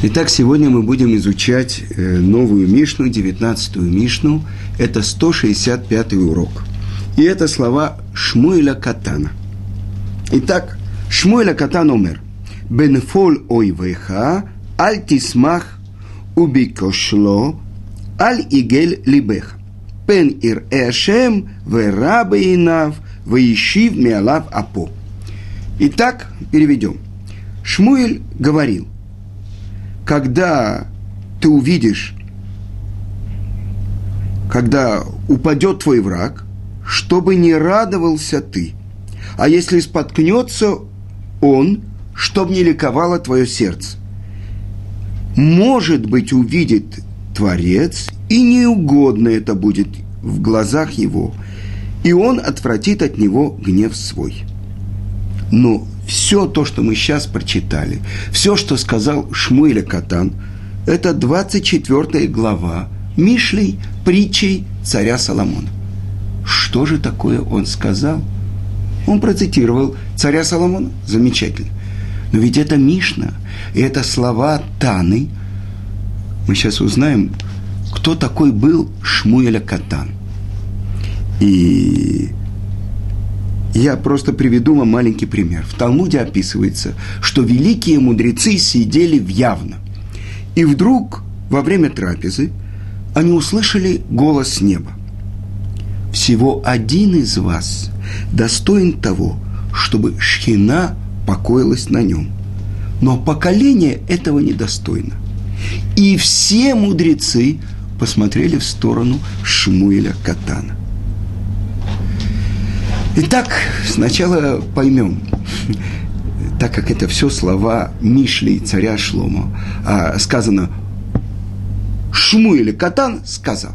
Итак, сегодня мы будем изучать э, новую Мишну, 19-ю Мишну. Это 165-й урок. И это слова Шмуэля Катана. Итак, Шмуэля Катан умер. Бенфол ойвеха, аль тисмах убикошло, аль игель либех. Пен ир эшем, верабе инав, веишив миалав апо. Итак, переведем. Шмуэль говорил – когда ты увидишь, когда упадет твой враг, чтобы не радовался ты. А если споткнется он, чтобы не ликовало твое сердце. Может быть, увидит Творец, и неугодно это будет в глазах его, и он отвратит от него гнев свой. Но все то, что мы сейчас прочитали, все, что сказал Шмуэля Катан, это 24 глава Мишлей, притчей царя Соломона. Что же такое он сказал? Он процитировал царя Соломона. Замечательно. Но ведь это Мишна, и это слова Таны. Мы сейчас узнаем, кто такой был Шмуэля Катан. И я просто приведу вам маленький пример. В Талмуде описывается, что великие мудрецы сидели в явно. И вдруг во время трапезы они услышали голос неба. Всего один из вас достоин того, чтобы шхина покоилась на нем. Но поколение этого недостойно. И все мудрецы посмотрели в сторону Шмуэля Катана. Итак, сначала поймем, так как это все слова Мишли царя Шлома, а сказано Шму или Катан сказал.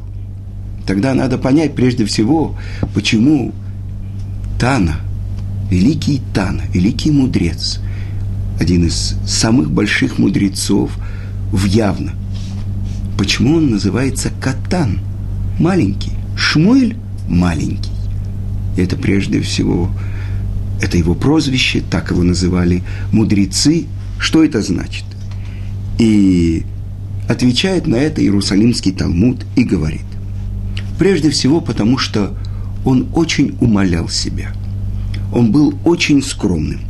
Тогда надо понять прежде всего, почему Тана, великий Тана, великий мудрец, один из самых больших мудрецов в явно. Почему он называется Катан, маленький, Шмуэль маленький. Это прежде всего, это его прозвище, так его называли мудрецы. Что это значит? И отвечает на это Иерусалимский Талмуд и говорит. Прежде всего, потому что он очень умолял себя. Он был очень скромным.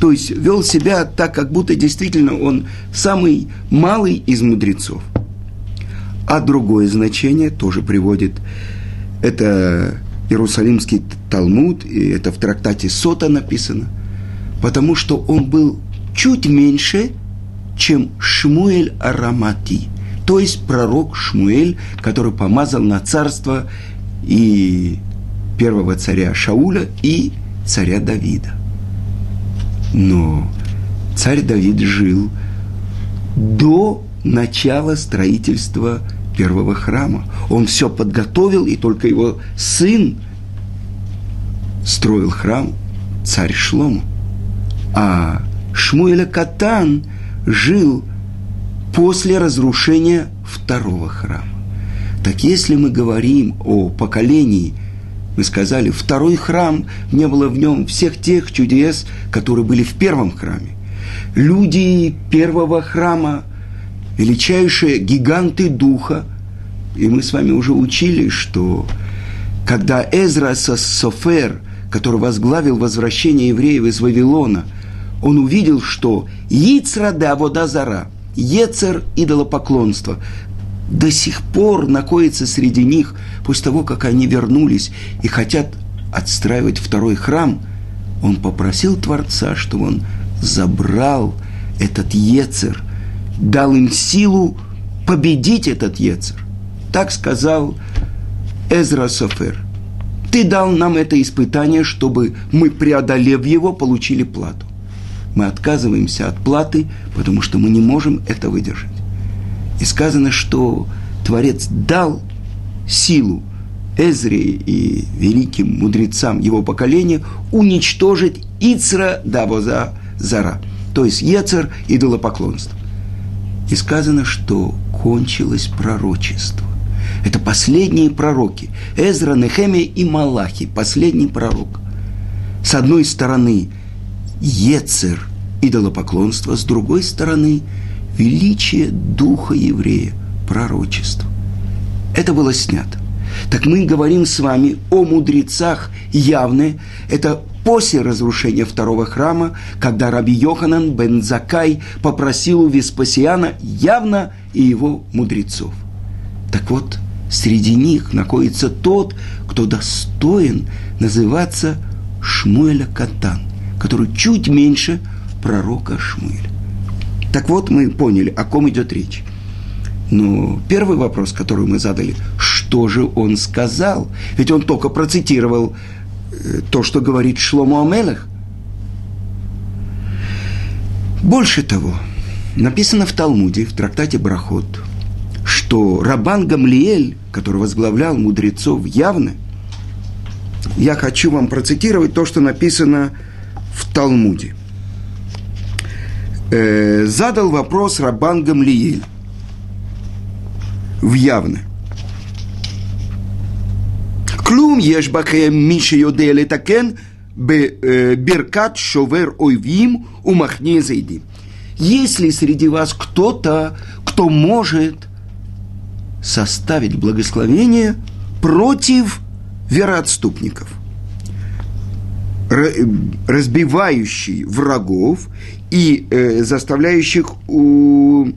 То есть вел себя так, как будто действительно он самый малый из мудрецов. А другое значение тоже приводит. Это Иерусалимский Талмуд, и это в трактате Сота написано, потому что он был чуть меньше, чем Шмуэль Арамати, то есть пророк Шмуэль, который помазал на царство и первого царя Шауля и царя Давида. Но царь Давид жил до начала строительства первого храма. Он все подготовил, и только его сын строил храм, царь Шлому. А Шмуэля Катан жил после разрушения второго храма. Так если мы говорим о поколении, мы сказали, второй храм, не было в нем всех тех чудес, которые были в первом храме. Люди первого храма – величайшие гиганты духа. И мы с вами уже учили, что когда Эзра Софер, который возглавил возвращение евреев из Вавилона, он увидел, что Яцра да Водазара, Ецер идолопоклонство, до сих пор находится среди них после того, как они вернулись и хотят отстраивать второй храм, он попросил Творца, чтобы он забрал этот Ецер – дал им силу победить этот Ецер. Так сказал Эзра Софер. Ты дал нам это испытание, чтобы мы, преодолев его, получили плату. Мы отказываемся от платы, потому что мы не можем это выдержать. И сказано, что Творец дал силу Эзре и великим мудрецам его поколения уничтожить Ицра Давоза Зара, то есть Ецер идолопоклонство. И сказано, что кончилось пророчество. Это последние пророки. Эзра, Нехемия и Малахи. Последний пророк. С одной стороны, Ецер, идолопоклонство. С другой стороны, величие духа еврея, пророчества. Это было снято. Так мы говорим с вами о мудрецах явны. Это после разрушения второго храма, когда Раби Йоханан бен Закай попросил у Веспасиана явно и его мудрецов. Так вот, среди них находится тот, кто достоин называться Шмуэля Катан, который чуть меньше пророка Шмуэля. Так вот, мы поняли, о ком идет речь. Но первый вопрос, который мы задали, что же он сказал? Ведь он только процитировал то, что говорит Шлому Амелах. Больше того, написано в Талмуде, в трактате Брахот, что Рабан Гамлиэль, который возглавлял мудрецов явно, я хочу вам процитировать то, что написано в Талмуде. Э, задал вопрос Рабан Гамлиэль в явно. Клум еш бакеем миша йоде летакен беркат шовер ойвим умахне зайди. Если среди вас кто-то, кто может составить благословение против вероотступников, разбивающий врагов и э, заставляющих у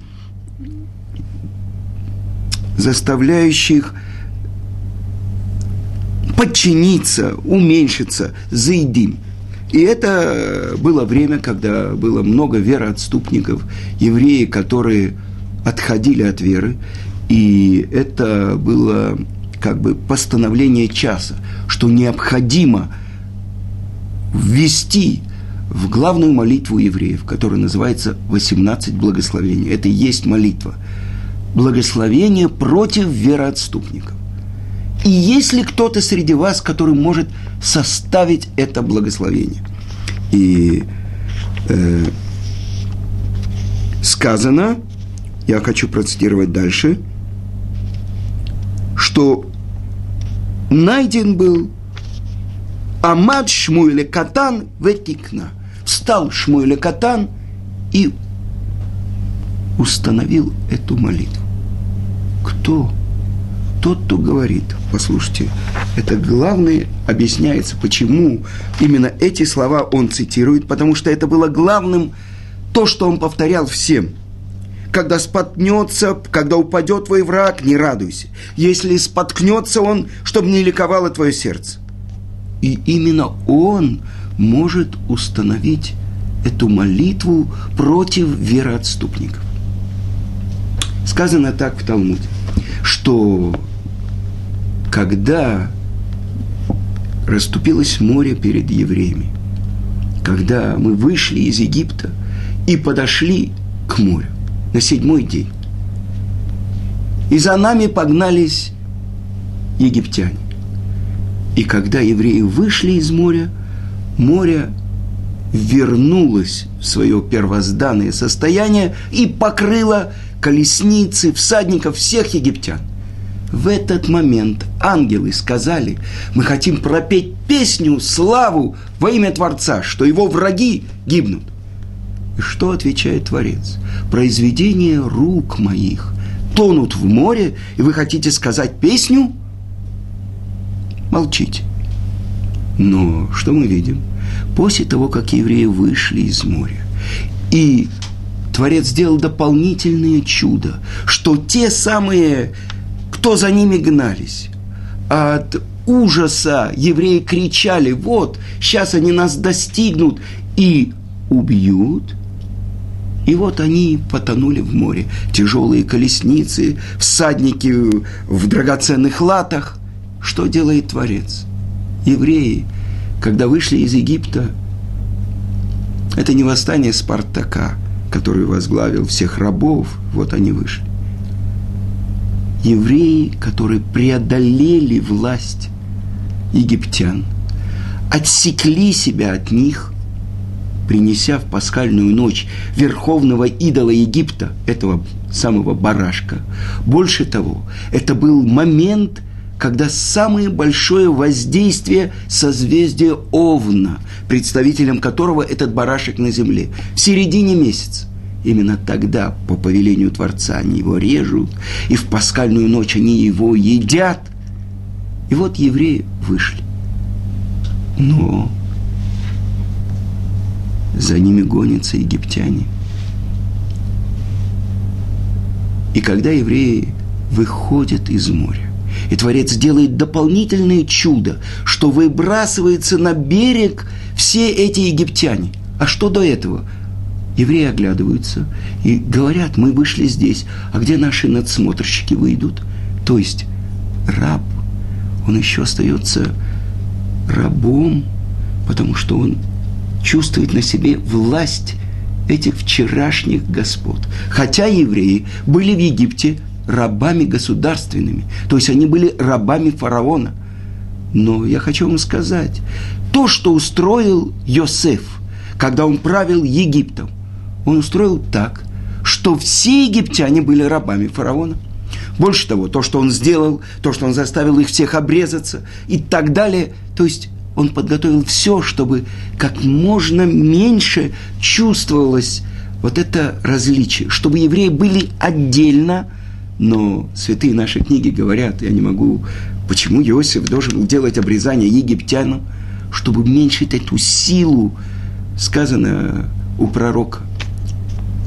заставляющих подчиниться, уменьшиться, заедим. И это было время, когда было много вероотступников, евреи, которые отходили от веры, и это было как бы постановление часа, что необходимо ввести в главную молитву евреев, которая называется «18 благословений». Это и есть молитва – благословение против вероотступников. И есть ли кто-то среди вас, который может составить это благословение? И э, сказано, я хочу процитировать дальше, что найден был Амад Шмуэля Катан Ветикна. Встал Шмуэля Катан и установил эту молитву. Кто? Тот, кто говорит. Послушайте, это главное объясняется, почему именно эти слова он цитирует, потому что это было главным то, что он повторял всем. Когда споткнется, когда упадет твой враг, не радуйся. Если споткнется он, чтобы не ликовало твое сердце. И именно он может установить эту молитву против вероотступников. Сказано так в Талмуде, что когда расступилось море перед евреями, когда мы вышли из Египта и подошли к морю на седьмой день, и за нами погнались египтяне. И когда евреи вышли из моря, море вернулось в свое первозданное состояние и покрыло колесницы, всадников, всех египтян. В этот момент ангелы сказали, мы хотим пропеть песню, славу во имя Творца, что его враги гибнут. И что отвечает Творец? Произведения рук моих тонут в море, и вы хотите сказать песню? Молчите. Но что мы видим? После того, как евреи вышли из моря и Творец сделал дополнительное чудо, что те самые, кто за ними гнались, от ужаса евреи кричали, вот, сейчас они нас достигнут и убьют. И вот они потонули в море. Тяжелые колесницы, всадники в драгоценных латах. Что делает Творец? Евреи, когда вышли из Египта, это не восстание Спартака – который возглавил всех рабов, вот они вышли. Евреи, которые преодолели власть египтян, отсекли себя от них, принеся в пасхальную ночь верховного идола Египта, этого самого барашка. Больше того, это был момент – когда самое большое воздействие созвездия Овна, представителем которого этот барашек на земле, в середине месяца. Именно тогда, по повелению Творца, они его режут, и в пасхальную ночь они его едят. И вот евреи вышли. Но за ними гонятся египтяне. И когда евреи выходят из моря, и Творец делает дополнительное чудо, что выбрасывается на берег все эти египтяне. А что до этого? Евреи оглядываются и говорят, мы вышли здесь, а где наши надсмотрщики выйдут? То есть раб, он еще остается рабом, потому что он чувствует на себе власть этих вчерашних господ. Хотя евреи были в Египте рабами государственными, то есть они были рабами фараона. Но я хочу вам сказать, то, что устроил Йосеф, когда он правил Египтом, он устроил так, что все египтяне были рабами фараона. Больше того, то, что он сделал, то, что он заставил их всех обрезаться и так далее, то есть он подготовил все, чтобы как можно меньше чувствовалось вот это различие, чтобы евреи были отдельно, но святые наши книги говорят, я не могу, почему Иосиф должен был делать обрезание египтянам, чтобы уменьшить эту силу, сказано у пророка.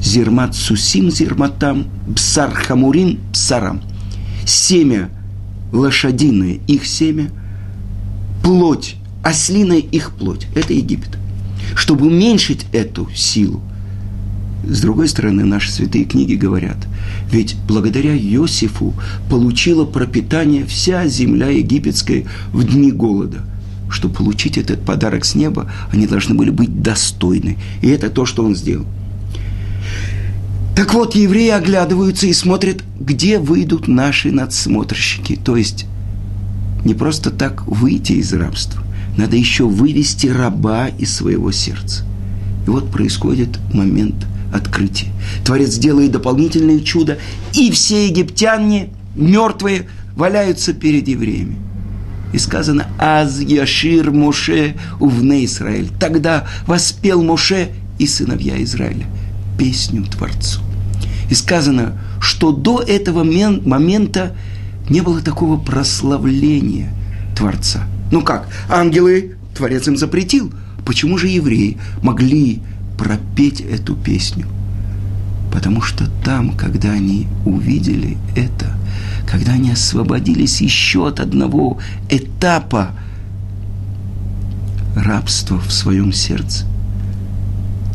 Зермат сусим зерматам, псар хамурим псарам. Семя лошадиное, их семя, плоть ослиная их плоть. Это Египет. Чтобы уменьшить эту силу, с другой стороны, наши святые книги говорят, ведь благодаря Иосифу получила пропитание вся земля египетская в дни голода. Чтобы получить этот подарок с неба, они должны были быть достойны. И это то, что он сделал. Так вот, евреи оглядываются и смотрят, где выйдут наши надсмотрщики. То есть, не просто так выйти из рабства надо еще вывести раба из своего сердца. И вот происходит момент открытия. Творец делает дополнительное чудо, и все египтяне, мертвые, валяются перед евреями. И сказано «Аз Яшир Моше увне Израиль». Тогда воспел Моше и сыновья Израиля песню Творцу. И сказано, что до этого момента не было такого прославления Творца – ну как, ангелы, Творец им запретил. Почему же евреи могли пропеть эту песню? Потому что там, когда они увидели это, когда они освободились еще от одного этапа рабства в своем сердце,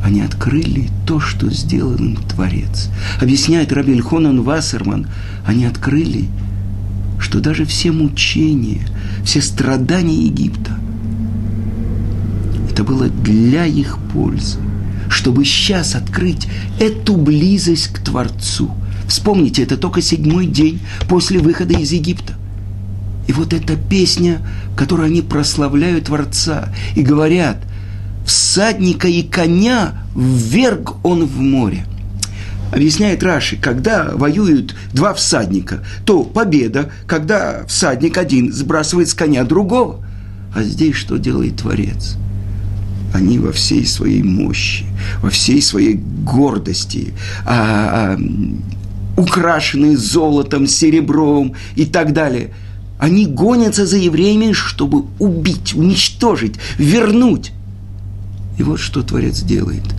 они открыли то, что сделал им Творец. Объясняет Раби Хонан Вассерман, они открыли, что даже все мучения – все страдания Египта. Это было для их пользы, чтобы сейчас открыть эту близость к Творцу. Вспомните, это только седьмой день после выхода из Египта. И вот эта песня, которую они прославляют Творца и говорят, всадника и коня вверг он в море – Объясняет Раши, когда воюют два всадника, то победа, когда всадник один сбрасывает с коня другого. А здесь что делает Творец? Они во всей своей мощи, во всей своей гордости, а, а, украшенные золотом, серебром и так далее. Они гонятся за евреями, чтобы убить, уничтожить, вернуть. И вот что Творец делает –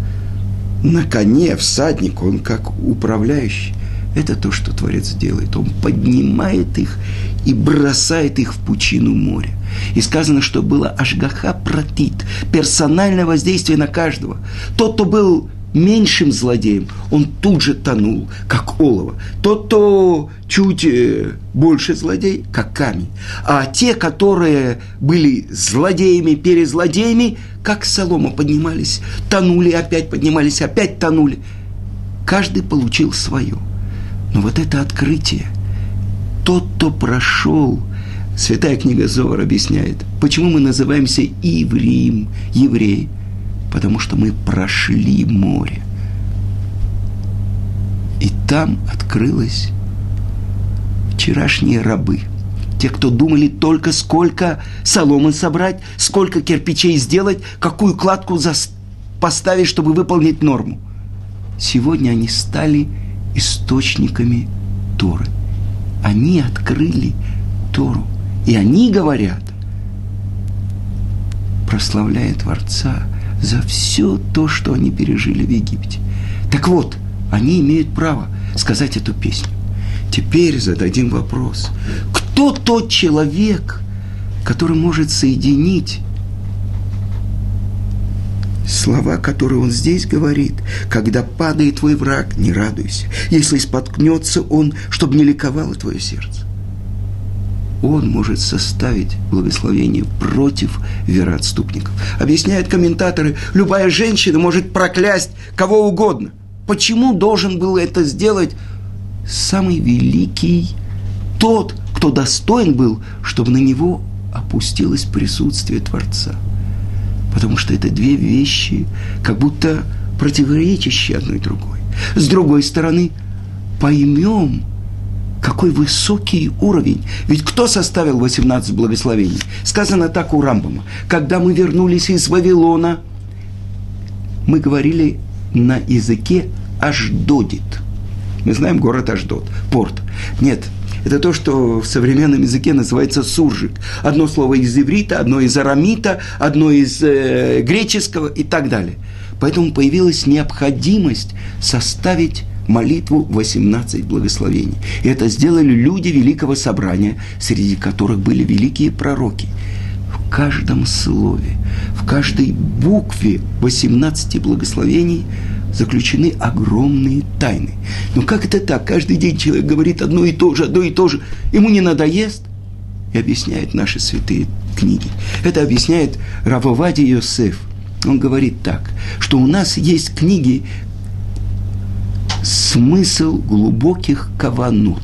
на коне всадник, он как управляющий. Это то, что Творец делает. Он поднимает их и бросает их в пучину моря. И сказано, что было ашгаха протит, персональное воздействие на каждого. Тот, кто был меньшим злодеем, он тут же тонул, как олово. Тот, кто чуть э, больше злодей, как камень. А те, которые были злодеями, перезлодеями, как солома поднимались, тонули, опять поднимались, опять тонули. Каждый получил свое. Но вот это открытие, тот, кто прошел, Святая книга Зор объясняет, почему мы называемся Ивриим, евреи – потому что мы прошли море. И там открылось вчерашние рабы. Те, кто думали только сколько соломы собрать, сколько кирпичей сделать, какую кладку поставить, чтобы выполнить норму. сегодня они стали источниками Торы. Они открыли Тору. И они говорят, прославляя Творца за все то, что они пережили в Египте. Так вот, они имеют право сказать эту песню. Теперь зададим вопрос. Кто тот человек, который может соединить слова, которые он здесь говорит, когда падает твой враг, не радуйся, если споткнется он, чтобы не ликовало твое сердце. Он может составить благословение против вероотступников. Объясняют комментаторы, любая женщина может проклясть кого угодно. Почему должен был это сделать самый великий, тот, кто достоин был, чтобы на него опустилось присутствие Творца? Потому что это две вещи, как будто противоречащие одной другой. С другой стороны, поймем, какой высокий уровень. Ведь кто составил 18 благословений? Сказано так у Рамбама. Когда мы вернулись из Вавилона, мы говорили на языке Аждодит. Мы знаем город Аждод, порт. Нет, это то, что в современном языке называется суржик. Одно слово из иврита, одно из арамита, одно из э, греческого и так далее. Поэтому появилась необходимость составить молитву 18 благословений. И это сделали люди Великого Собрания, среди которых были великие пророки. В каждом слове, в каждой букве 18 благословений заключены огромные тайны. Но как это так? Каждый день человек говорит одно и то же, одно и то же. Ему не надоест? И объясняет наши святые книги. Это объясняет Равовади Йосеф. Он говорит так, что у нас есть книги, смысл глубоких каванут,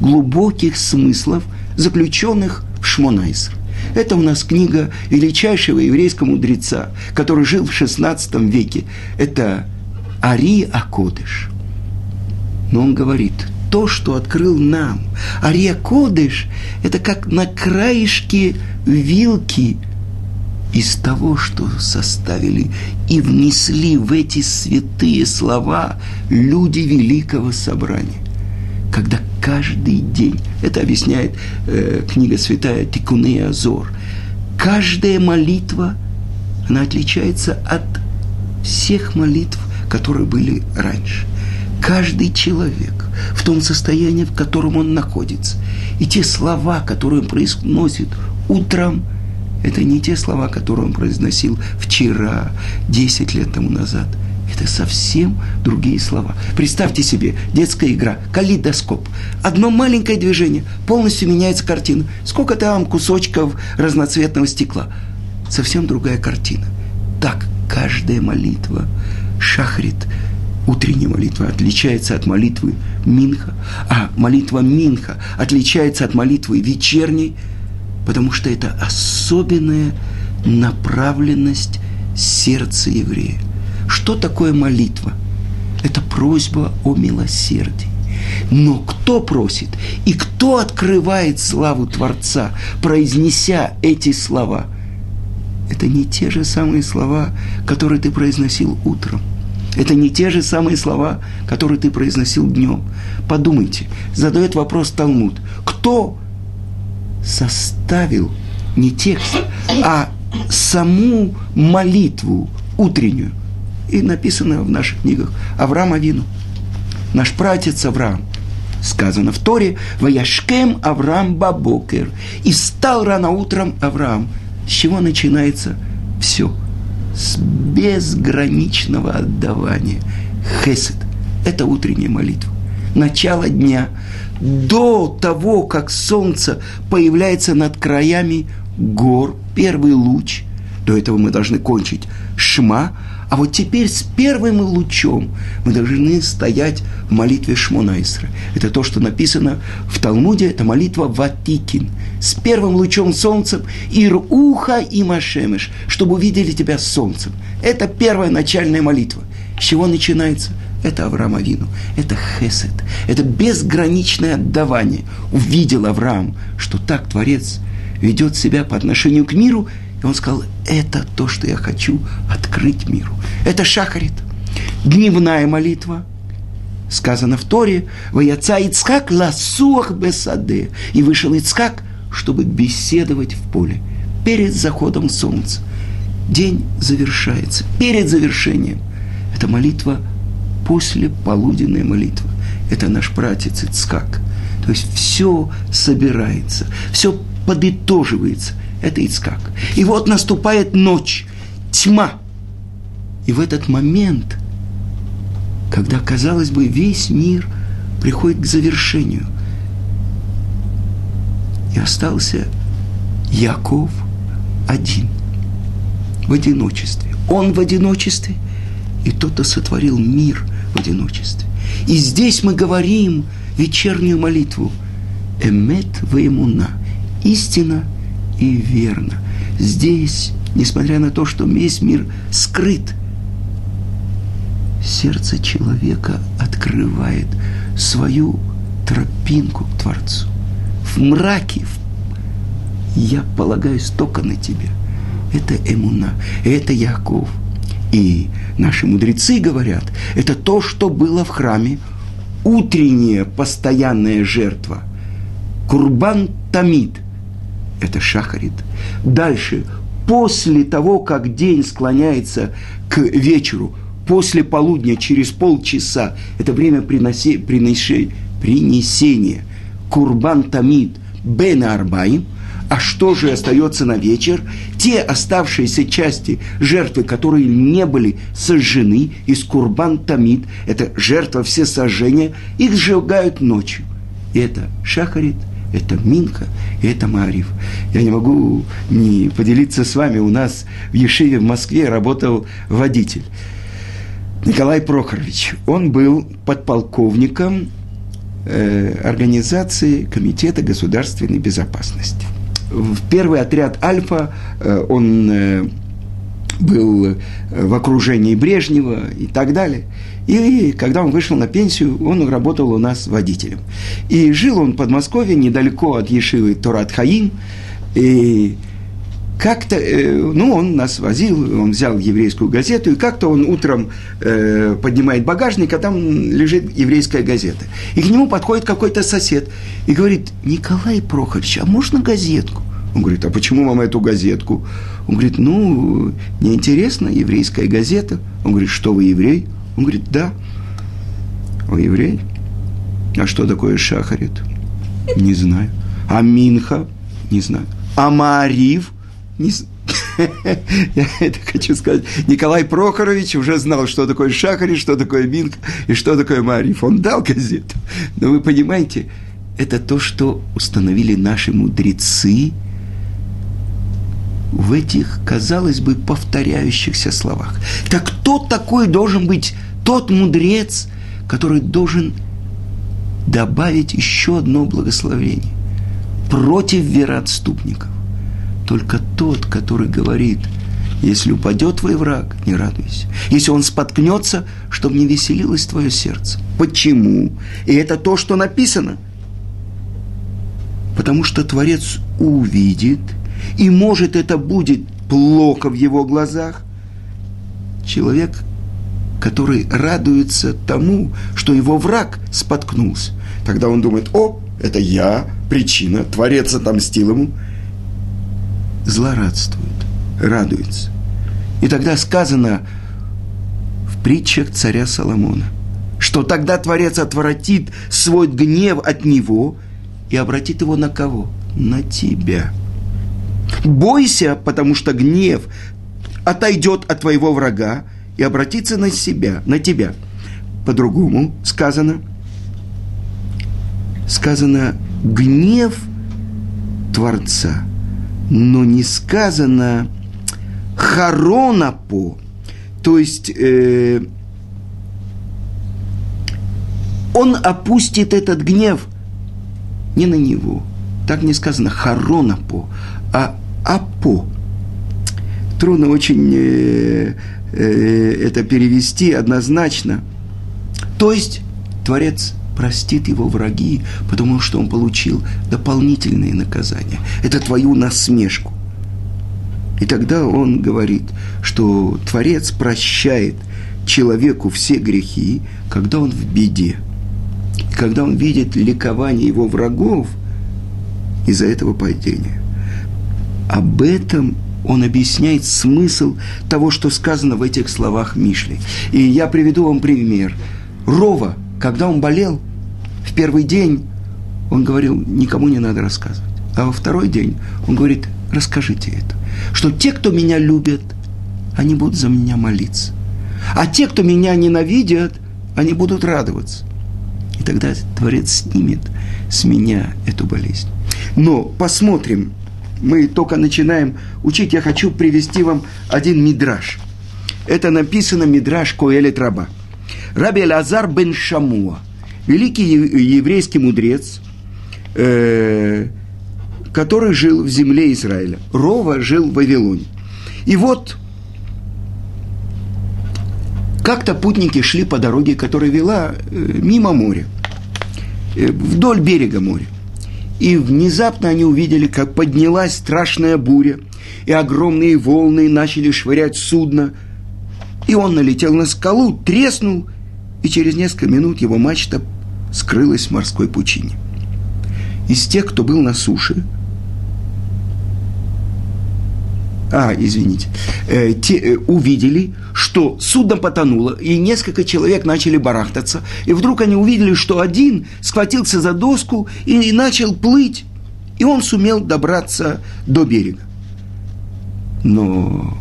глубоких смыслов, заключенных в Шмонайср. Это у нас книга величайшего еврейского мудреца, который жил в XVI веке. Это Ари Акодыш. Но он говорит, то, что открыл нам, Ари Акодыш, это как на краешке вилки из того, что составили и внесли в эти святые слова люди Великого Собрания. Когда каждый день, это объясняет э, книга святая Тикуны Азор, каждая молитва, она отличается от всех молитв, которые были раньше. Каждый человек в том состоянии, в котором он находится, и те слова, которые он произносит утром – это не те слова, которые он произносил вчера, 10 лет тому назад. Это совсем другие слова. Представьте себе, детская игра, калейдоскоп. Одно маленькое движение, полностью меняется картина. Сколько там кусочков разноцветного стекла. Совсем другая картина. Так каждая молитва, шахрит, утренняя молитва отличается от молитвы Минха, а молитва Минха отличается от молитвы вечерней – потому что это особенная направленность сердца еврея. Что такое молитва? Это просьба о милосердии. Но кто просит и кто открывает славу Творца, произнеся эти слова? Это не те же самые слова, которые ты произносил утром. Это не те же самые слова, которые ты произносил днем. Подумайте, задает вопрос Талмуд. Кто составил не текст, а саму молитву утреннюю. И написано в наших книгах Авраам Авину. Наш пратец Авраам. Сказано в Торе, «Ваяшкем Авраам Бабокер». И встал рано утром Авраам. С чего начинается все? С безграничного отдавания. Хесед. Это утренняя молитва. Начало дня – до того, как солнце появляется над краями гор, первый луч, до этого мы должны кончить шма, а вот теперь с первым лучом мы должны стоять в молитве Шмонайсра. Это то, что написано в Талмуде, это молитва Ватикин. С первым лучом солнцем Ируха и Машемеш, чтобы увидели тебя солнцем. Это первая начальная молитва. С чего начинается? Это Авраам Авину, это хесед, это безграничное отдавание. Увидел Авраам, что так Творец ведет себя по отношению к миру, и он сказал, это то, что я хочу открыть миру. Это шахарит. дневная молитва. Сказано в Торе, «Ваяца Ицкак ласуах бесаде». И вышел Ицкак, чтобы беседовать в поле перед заходом солнца. День завершается. Перед завершением. Это молитва после полуденной молитвы. Это наш братец Ицкак. То есть все собирается, все подытоживается. Это Ицкак. И вот наступает ночь, тьма. И в этот момент, когда, казалось бы, весь мир приходит к завершению, и остался Яков один, в одиночестве. Он в одиночестве, и тот, кто сотворил мир в одиночестве. И здесь мы говорим вечернюю молитву. Эмет ваимуна. Истина и верно. Здесь, несмотря на то, что весь мир скрыт, сердце человека открывает свою тропинку к Творцу. В мраке я полагаюсь только на тебя. Это Эмуна, это Яков. И наши мудрецы говорят, это то, что было в храме, утренняя постоянная жертва. Курбан Тамид – это шахарит. Дальше, после того, как день склоняется к вечеру, после полудня, через полчаса, это время приноси, принеси, принесения. Курбан Тамид Бен Арбаим. А что же остается на вечер? Те оставшиеся части жертвы, которые не были сожжены из Курбан Тамид, это жертва все сожжения, их сжигают ночью. И это шахарит – это Минха, и это Марив. Я не могу не поделиться с вами. У нас в Ешиве в Москве работал водитель. Николай Прохорович. Он был подполковником э, организации Комитета государственной безопасности. В первый отряд «Альфа» э, он э, был э, в окружении Брежнева и так далее. И когда он вышел на пенсию, он работал у нас водителем. И жил он в Подмосковье, недалеко от Ешивы Турат Хаим. И как-то, э, ну, он нас возил, он взял еврейскую газету, и как-то он утром э, поднимает багажник, а там лежит еврейская газета. И к нему подходит какой-то сосед и говорит, Николай Прохорович, а можно газетку? Он говорит, а почему вам эту газетку? Он говорит, ну, неинтересно, еврейская газета. Он говорит, что вы еврей? Он говорит, да. Он еврей. А что такое шахарит? Не знаю. А Минха? Не знаю. А Маарив? Не. Я это хочу сказать. Николай Прохорович уже знал, что такое Шахарит, что такое Минха и что такое Мариф. Он дал газету. Но вы понимаете, это то, что установили наши мудрецы – в этих, казалось бы, повторяющихся словах. Так кто такой должен быть тот мудрец, который должен добавить еще одно благословение против вероотступников? Только тот, который говорит, если упадет твой враг, не радуйся. Если он споткнется, чтобы не веселилось твое сердце. Почему? И это то, что написано. Потому что Творец увидит – и может это будет плохо в его глазах. Человек, который радуется тому, что его враг споткнулся. Тогда он думает, о, это я, причина, Творец отомстил ему. Злорадствует, радуется. И тогда сказано в притчах царя Соломона, что тогда Творец отворотит свой гнев от него и обратит его на кого? На тебя – Бойся, потому что гнев отойдет от твоего врага и обратится на себя, на тебя. По-другому сказано, сказано гнев Творца, но не сказано харонапо, то есть э, он опустит этот гнев не на него. Так не сказано харонапо, а апо. Трудно очень э, э, это перевести однозначно. То есть Творец простит его враги, потому что он получил дополнительные наказания. Это твою насмешку. И тогда он говорит, что Творец прощает человеку все грехи, когда он в беде. И когда он видит ликование его врагов из-за этого падения. Об этом он объясняет смысл того, что сказано в этих словах Мишли. И я приведу вам пример. Рова, когда он болел, в первый день он говорил, никому не надо рассказывать. А во второй день он говорит, расскажите это. Что те, кто меня любят, они будут за меня молиться. А те, кто меня ненавидят, они будут радоваться. И тогда Творец снимет с меня эту болезнь. Но посмотрим, мы только начинаем учить, я хочу привести вам один мидраж. Это написано мидраж Коэля Траба. Раби Лазар бен Шамуа, великий еврейский мудрец, э, который жил в земле Израиля. Рова жил в Вавилоне. И вот как-то путники шли по дороге, которая вела э, мимо моря, э, вдоль берега моря. И внезапно они увидели, как поднялась страшная буря, и огромные волны начали швырять судно. И он налетел на скалу, треснул, и через несколько минут его мачта скрылась в морской пучине. Из тех, кто был на суше, а, извините, э, те, э, увидели, что судно потонуло, и несколько человек начали барахтаться, и вдруг они увидели, что один схватился за доску и, и начал плыть, и он сумел добраться до берега. Но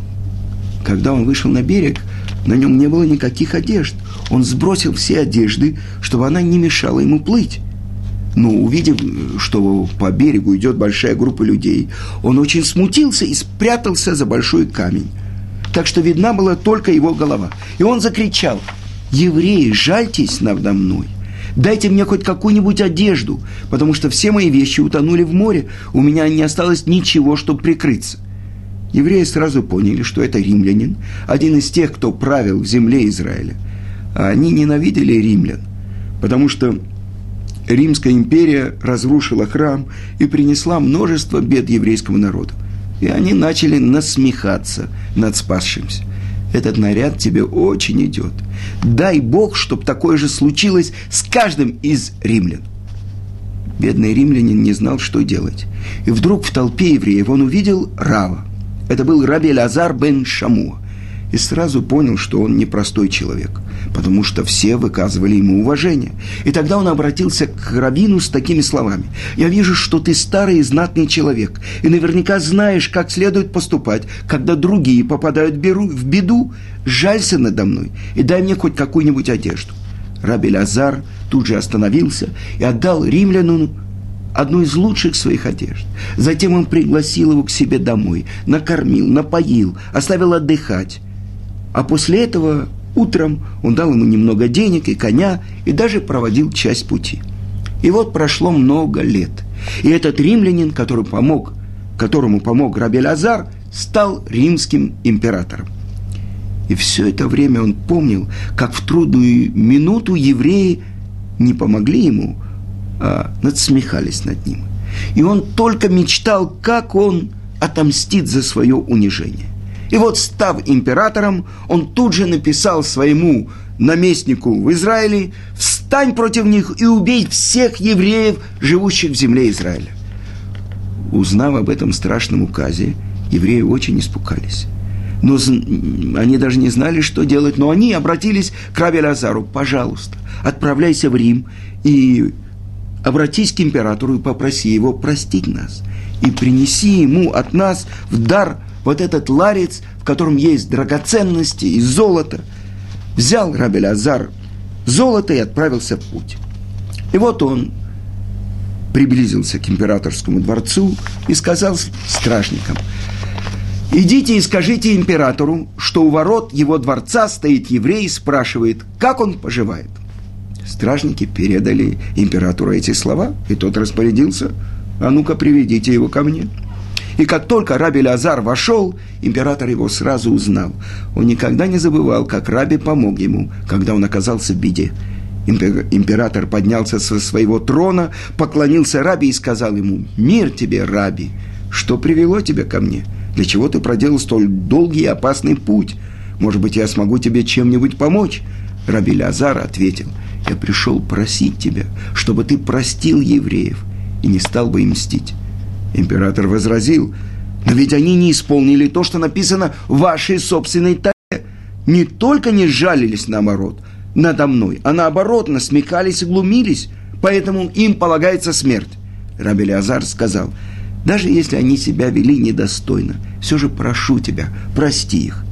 когда он вышел на берег, на нем не было никаких одежд. Он сбросил все одежды, чтобы она не мешала ему плыть. Но увидев, что по берегу идет большая группа людей, он очень смутился и спрятался за большой камень. Так что видна была только его голова. И он закричал, «Евреи, жальтесь надо мной! Дайте мне хоть какую-нибудь одежду, потому что все мои вещи утонули в море, у меня не осталось ничего, чтобы прикрыться». Евреи сразу поняли, что это римлянин, один из тех, кто правил в земле Израиля. А они ненавидели римлян, потому что Римская империя разрушила храм и принесла множество бед еврейскому народу. И они начали насмехаться над спасшимся. Этот наряд тебе очень идет. Дай Бог, чтобы такое же случилось с каждым из римлян. Бедный римлянин не знал, что делать. И вдруг в толпе евреев он увидел Рава. Это был Раби Лазар бен Шамуа и сразу понял, что он непростой человек, потому что все выказывали ему уважение. И тогда он обратился к Равину с такими словами. «Я вижу, что ты старый и знатный человек, и наверняка знаешь, как следует поступать, когда другие попадают в беду. Жалься надо мной и дай мне хоть какую-нибудь одежду». Раби Лазар тут же остановился и отдал римлянину одну из лучших своих одежд. Затем он пригласил его к себе домой, накормил, напоил, оставил отдыхать. А после этого утром он дал ему немного денег и коня, и даже проводил часть пути. И вот прошло много лет. И этот римлянин, который помог, которому помог Рабель Азар, стал римским императором. И все это время он помнил, как в трудную минуту евреи не помогли ему, а надсмехались над ним. И он только мечтал, как он отомстит за свое унижение. И вот, став императором, он тут же написал своему наместнику в Израиле «Встань против них и убей всех евреев, живущих в земле Израиля». Узнав об этом страшном указе, евреи очень испугались. Но они даже не знали, что делать, но они обратились к Раби Лазару, пожалуйста, отправляйся в Рим и обратись к императору и попроси его простить нас и принеси ему от нас в дар вот этот ларец, в котором есть драгоценности и золото. Взял Рабель Азар золото и отправился в путь. И вот он приблизился к императорскому дворцу и сказал стражникам, «Идите и скажите императору, что у ворот его дворца стоит еврей и спрашивает, как он поживает». Стражники передали императору эти слова, и тот распорядился, «А ну-ка, приведите его ко мне». И как только Раби Лазар вошел, император его сразу узнал. Он никогда не забывал, как Раби помог ему, когда он оказался в беде. Император поднялся со своего трона, поклонился Раби и сказал ему, «Мир тебе, Раби! Что привело тебя ко мне? Для чего ты проделал столь долгий и опасный путь? Может быть, я смогу тебе чем-нибудь помочь?» Раби Лазар ответил, «Я пришел просить тебя, чтобы ты простил евреев и не стал бы им мстить». Император возразил, «Но ведь они не исполнили то, что написано в вашей собственной таре. Не только не сжалились наоборот надо мной, а наоборот насмехались и глумились, поэтому им полагается смерть». Раби Лазар сказал, «Даже если они себя вели недостойно, все же прошу тебя, прости их.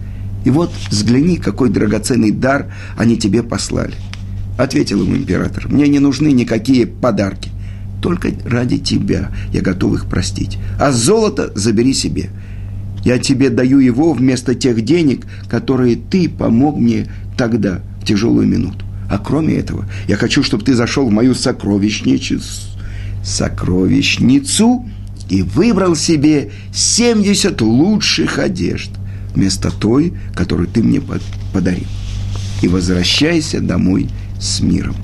И вот взгляни, какой драгоценный дар они тебе послали. Ответил ему император, мне не нужны никакие подарки. Только ради тебя я готов их простить. А золото забери себе. Я тебе даю его вместо тех денег, которые ты помог мне тогда, в тяжелую минуту. А кроме этого, я хочу, чтобы ты зашел в мою сокровищницу, и выбрал себе 70 лучших одежд вместо той, которую ты мне подарил. И возвращайся домой с миром.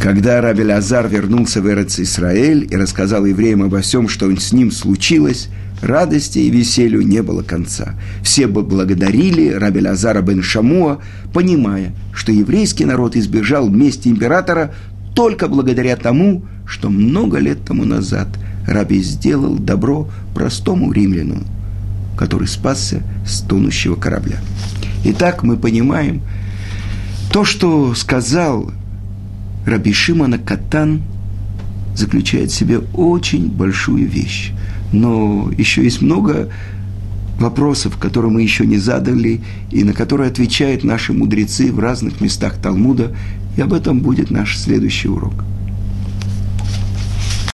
Когда Раби Лазар вернулся в Эрец Исраэль и рассказал евреям обо всем, что с ним случилось, радости и веселью не было конца. Все бы благодарили Раби Лазара бен Шамуа, понимая, что еврейский народ избежал мести императора только благодаря тому, что много лет тому назад – Раби сделал добро простому римлянину, который спасся с тонущего корабля. Итак, мы понимаем, то, что сказал Раби Шимона Катан, заключает в себе очень большую вещь. Но еще есть много вопросов, которые мы еще не задали, и на которые отвечают наши мудрецы в разных местах Талмуда, и об этом будет наш следующий урок –